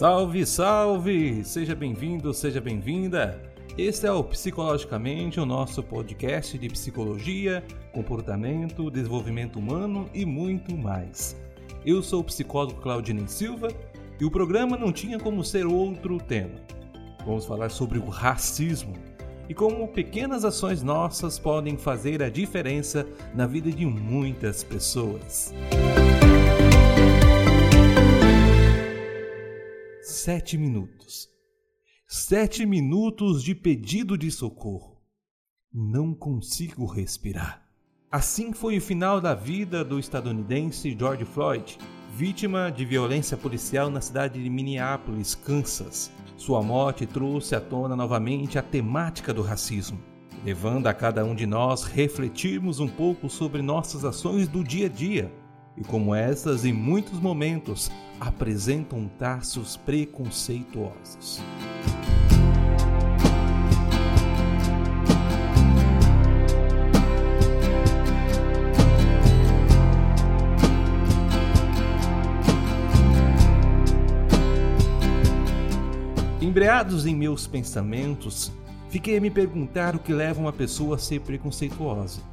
Salve, salve! Seja bem-vindo, seja bem-vinda! Este é o Psicologicamente, o nosso podcast de psicologia, comportamento, desenvolvimento humano e muito mais. Eu sou o psicólogo Claudinei Silva e o programa não tinha como ser outro tema. Vamos falar sobre o racismo e como pequenas ações nossas podem fazer a diferença na vida de muitas pessoas. Sete minutos. Sete minutos de pedido de socorro. Não consigo respirar. Assim foi o final da vida do estadunidense George Floyd, vítima de violência policial na cidade de Minneapolis, Kansas. Sua morte trouxe à tona novamente a temática do racismo, levando a cada um de nós refletirmos um pouco sobre nossas ações do dia a dia e como essas, em muitos momentos, apresentam traços preconceituosos. Embreados em meus pensamentos, fiquei a me perguntar o que leva uma pessoa a ser preconceituosa.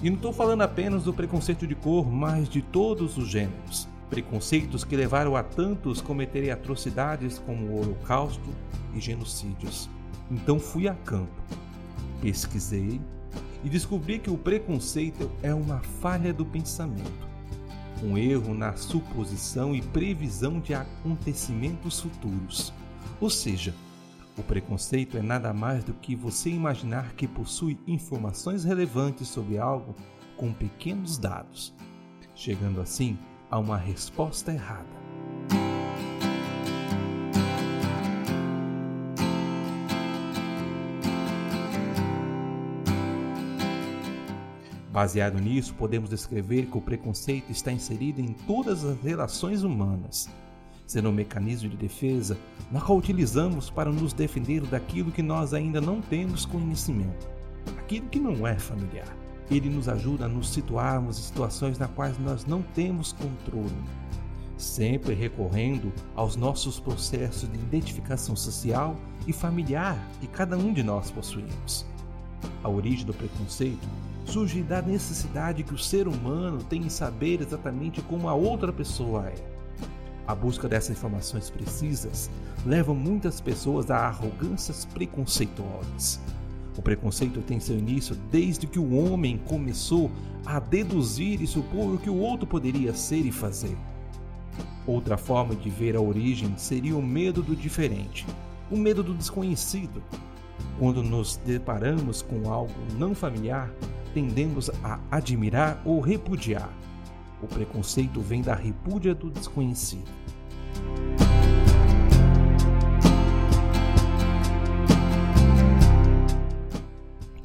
E não estou falando apenas do preconceito de cor, mas de todos os gêneros. Preconceitos que levaram a tantos cometerem atrocidades como o Holocausto e genocídios. Então fui a campo, pesquisei e descobri que o preconceito é uma falha do pensamento, um erro na suposição e previsão de acontecimentos futuros. Ou seja, o preconceito é nada mais do que você imaginar que possui informações relevantes sobre algo com pequenos dados, chegando assim a uma resposta errada. Baseado nisso, podemos descrever que o preconceito está inserido em todas as relações humanas sendo um mecanismo de defesa na qual utilizamos para nos defender daquilo que nós ainda não temos conhecimento, aquilo que não é familiar. Ele nos ajuda a nos situarmos em situações nas quais nós não temos controle, sempre recorrendo aos nossos processos de identificação social e familiar que cada um de nós possuímos. A origem do preconceito surge da necessidade que o ser humano tem em saber exatamente como a outra pessoa é a busca dessas informações precisas leva muitas pessoas a arrogâncias preconceituosas. O preconceito tem seu início desde que o homem começou a deduzir e supor o que o outro poderia ser e fazer. Outra forma de ver a origem seria o medo do diferente, o medo do desconhecido. Quando nos deparamos com algo não familiar, tendemos a admirar ou repudiar. O preconceito vem da repúdia do desconhecido.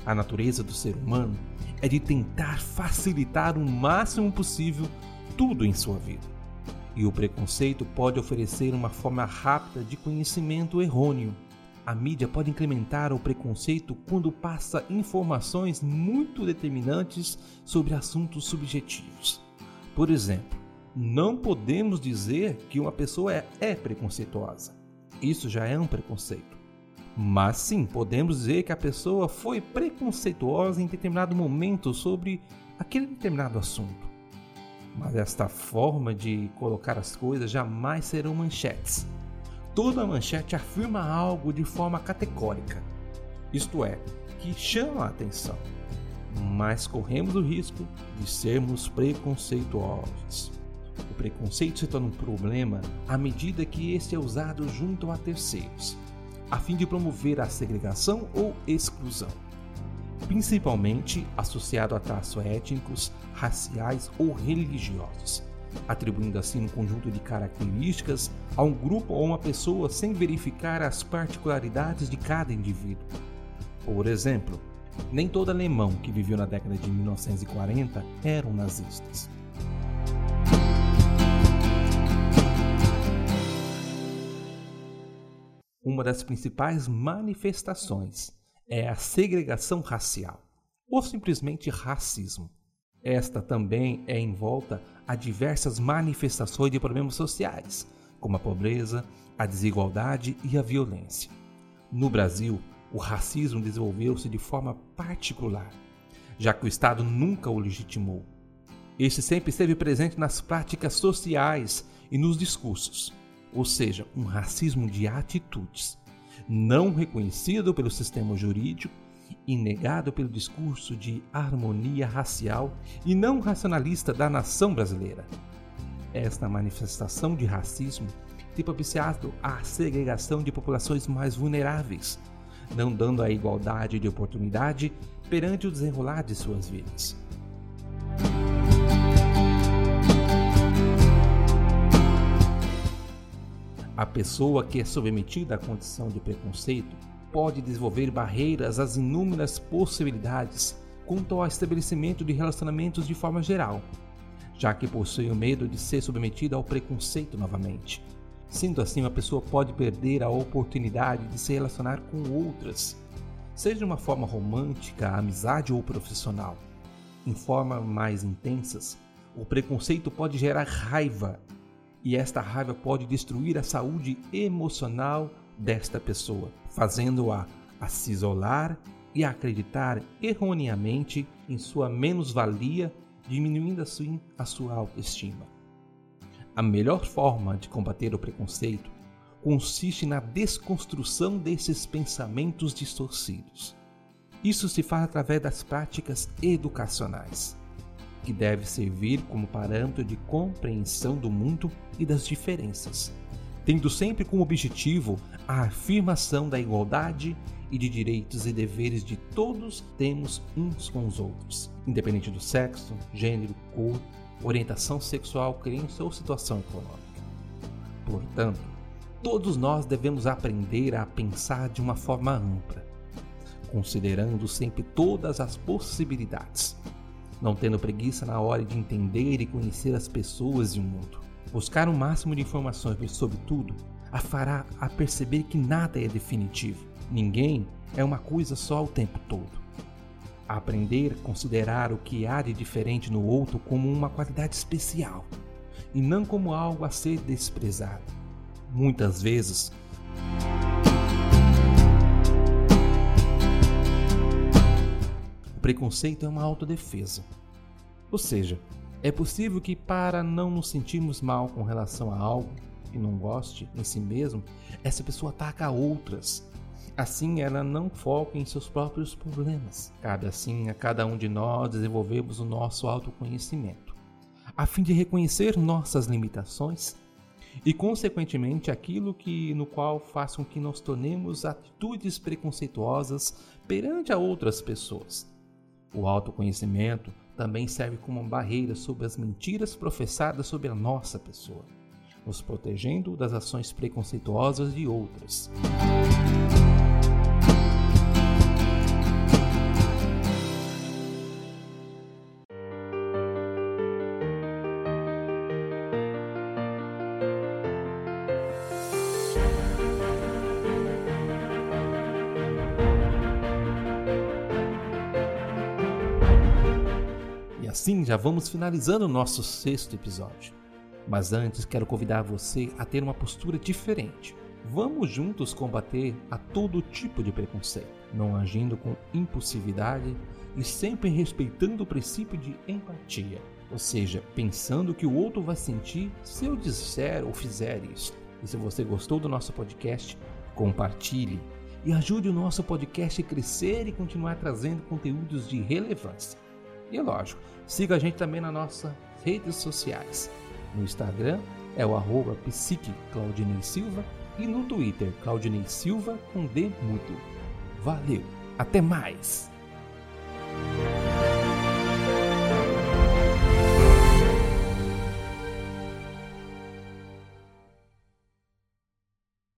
A natureza do ser humano é de tentar facilitar o máximo possível tudo em sua vida. E o preconceito pode oferecer uma forma rápida de conhecimento errôneo. A mídia pode incrementar o preconceito quando passa informações muito determinantes sobre assuntos subjetivos. Por exemplo, não podemos dizer que uma pessoa é, é preconceituosa. Isso já é um preconceito. Mas sim, podemos dizer que a pessoa foi preconceituosa em determinado momento sobre aquele determinado assunto. Mas esta forma de colocar as coisas jamais serão manchetes. Toda manchete afirma algo de forma categórica, isto é, que chama a atenção, mas corremos o risco de sermos preconceituosos. O preconceito se torna um problema à medida que este é usado junto a terceiros, a fim de promover a segregação ou exclusão, principalmente associado a traços étnicos, raciais ou religiosos, atribuindo assim um conjunto de características a um grupo ou uma pessoa sem verificar as particularidades de cada indivíduo. Por exemplo, nem todo alemão que viveu na década de 1940 eram nazistas. Uma das principais manifestações é a segregação racial, ou simplesmente racismo. Esta também é envolta a diversas manifestações de problemas sociais, como a pobreza, a desigualdade e a violência. No Brasil, o racismo desenvolveu-se de forma particular, já que o Estado nunca o legitimou. Este sempre esteve presente nas práticas sociais e nos discursos, ou seja, um racismo de atitudes, não reconhecido pelo sistema jurídico e negado pelo discurso de harmonia racial e não racionalista da nação brasileira. Esta manifestação de racismo tem propiciado a segregação de populações mais vulneráveis, não dando a igualdade de oportunidade perante o desenrolar de suas vidas. A pessoa que é submetida à condição de preconceito pode desenvolver barreiras às inúmeras possibilidades quanto ao estabelecimento de relacionamentos de forma geral, já que possui o medo de ser submetida ao preconceito novamente. Sendo assim, uma pessoa pode perder a oportunidade de se relacionar com outras, seja de uma forma romântica, amizade ou profissional. Em formas mais intensas, o preconceito pode gerar raiva, e esta raiva pode destruir a saúde emocional desta pessoa, fazendo-a a se isolar e a acreditar erroneamente em sua menos-valia diminuindo assim a sua autoestima. A melhor forma de combater o preconceito consiste na desconstrução desses pensamentos distorcidos. Isso se faz através das práticas educacionais, que deve servir como parâmetro de compreensão do mundo e das diferenças, tendo sempre como objetivo a afirmação da igualdade e de direitos e deveres de todos temos uns com os outros, independente do sexo, gênero, cor, orientação sexual, crença ou situação econômica. Portanto, todos nós devemos aprender a pensar de uma forma ampla, considerando sempre todas as possibilidades, não tendo preguiça na hora de entender e conhecer as pessoas e o mundo. Buscar o máximo de informações sobre tudo a fará a perceber que nada é definitivo Ninguém é uma coisa só o tempo todo. Aprender a considerar o que há de diferente no outro como uma qualidade especial e não como algo a ser desprezado. Muitas vezes, o preconceito é uma autodefesa. Ou seja, é possível que, para não nos sentirmos mal com relação a algo que não goste em si mesmo, essa pessoa ataca outras Assim, ela não foca em seus próprios problemas. Cabe assim a cada um de nós desenvolvermos o nosso autoconhecimento, a fim de reconhecer nossas limitações e, consequentemente, aquilo que no qual faz com que nós tornemos atitudes preconceituosas perante a outras pessoas. O autoconhecimento também serve como uma barreira sobre as mentiras professadas sobre a nossa pessoa, nos protegendo das ações preconceituosas de outras. Assim já vamos finalizando o nosso sexto episódio. Mas antes quero convidar você a ter uma postura diferente. Vamos juntos combater a todo tipo de preconceito, não agindo com impulsividade e sempre respeitando o princípio de empatia, ou seja, pensando que o outro vai sentir se eu disser ou fizer isso. E se você gostou do nosso podcast, compartilhe e ajude o nosso podcast a crescer e continuar trazendo conteúdos de relevância. E lógico, siga a gente também nas nossas redes sociais. No Instagram é o arroba Silva e no Twitter Claudinei Silva com D mudo. Valeu, até mais!